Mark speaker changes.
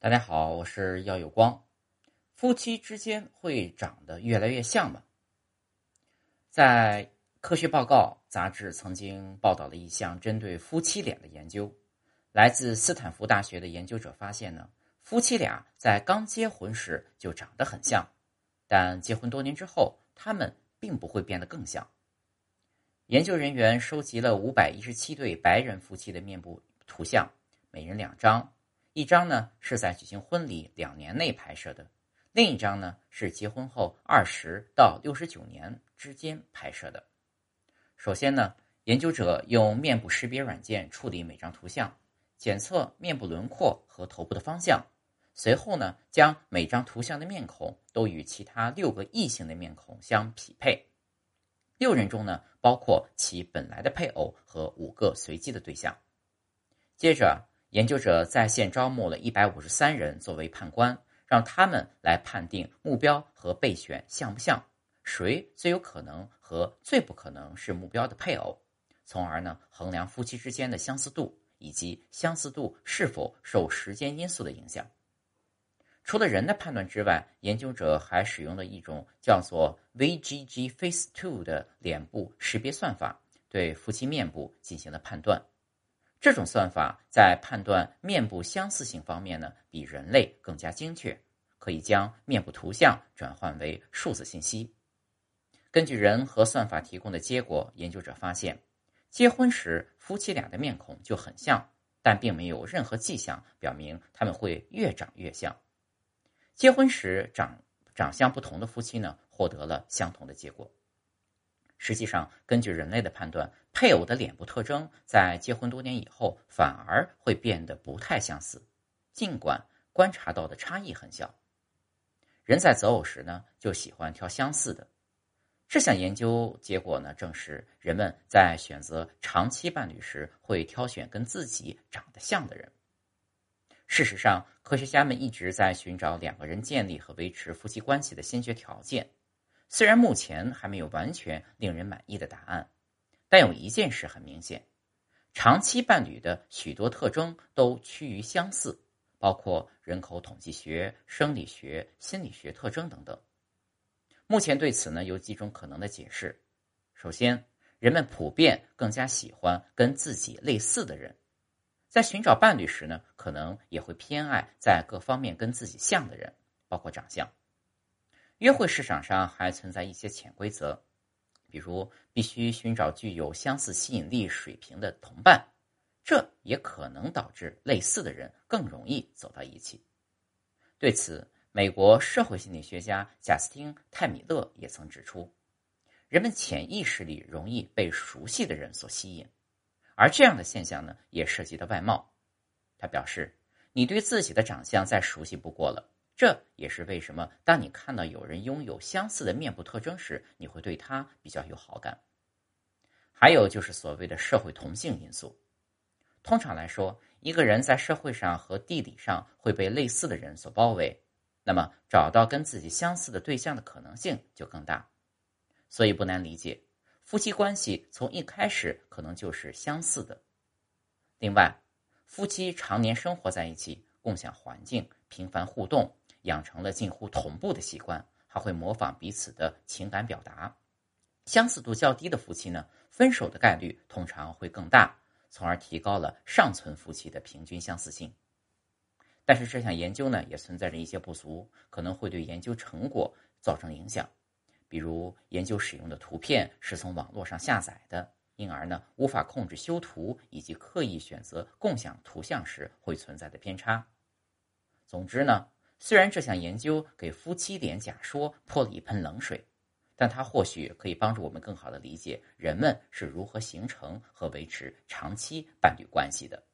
Speaker 1: 大家好，我是耀有光。夫妻之间会长得越来越像吗？在《科学报告》杂志曾经报道了一项针对夫妻脸的研究。来自斯坦福大学的研究者发现呢，夫妻俩在刚结婚时就长得很像，但结婚多年之后，他们并不会变得更像。研究人员收集了五百一十七对白人夫妻的面部图像，每人两张。一张呢是在举行婚礼两年内拍摄的，另一张呢是结婚后二十到六十九年之间拍摄的。首先呢，研究者用面部识别软件处理每张图像，检测面部轮廓和头部的方向。随后呢，将每张图像的面孔都与其他六个异性的面孔相匹配。六人中呢，包括其本来的配偶和五个随机的对象。接着。研究者在线招募了一百五十三人作为判官，让他们来判定目标和备选像不像，谁最有可能和最不可能是目标的配偶，从而呢衡量夫妻之间的相似度以及相似度是否受时间因素的影响。除了人的判断之外，研究者还使用了一种叫做 VGG Face Two 的脸部识别算法，对夫妻面部进行了判断。这种算法在判断面部相似性方面呢，比人类更加精确，可以将面部图像转换为数字信息。根据人和算法提供的结果，研究者发现，结婚时夫妻俩的面孔就很像，但并没有任何迹象表明他们会越长越像。结婚时长长相不同的夫妻呢，获得了相同的结果。实际上，根据人类的判断，配偶的脸部特征在结婚多年以后反而会变得不太相似，尽管观察到的差异很小。人在择偶时呢，就喜欢挑相似的。这项研究结果呢，证实人们在选择长期伴侣时会挑选跟自己长得像的人。事实上，科学家们一直在寻找两个人建立和维持夫妻关系的先决条件。虽然目前还没有完全令人满意的答案，但有一件事很明显：长期伴侣的许多特征都趋于相似，包括人口统计学、生理学、心理学特征等等。目前对此呢有几种可能的解释。首先，人们普遍更加喜欢跟自己类似的人，在寻找伴侣时呢，可能也会偏爱在各方面跟自己像的人，包括长相。约会市场上还存在一些潜规则，比如必须寻找具有相似吸引力水平的同伴，这也可能导致类似的人更容易走到一起。对此，美国社会心理学家贾斯汀·泰米勒也曾指出，人们潜意识里容易被熟悉的人所吸引，而这样的现象呢，也涉及到外貌。他表示，你对自己的长相再熟悉不过了。这也是为什么，当你看到有人拥有相似的面部特征时，你会对他比较有好感。还有就是所谓的社会同性因素。通常来说，一个人在社会上和地理上会被类似的人所包围，那么找到跟自己相似的对象的可能性就更大。所以不难理解，夫妻关系从一开始可能就是相似的。另外，夫妻常年生活在一起，共享环境，频繁互动。养成了近乎同步的习惯，还会模仿彼此的情感表达。相似度较低的夫妻呢，分手的概率通常会更大，从而提高了尚存夫妻的平均相似性。但是这项研究呢，也存在着一些不足，可能会对研究成果造成影响。比如，研究使用的图片是从网络上下载的，因而呢，无法控制修图以及刻意选择共享图像时会存在的偏差。总之呢。虽然这项研究给夫妻脸假说泼了一盆冷水，但它或许可以帮助我们更好的理解人们是如何形成和维持长期伴侣关系的。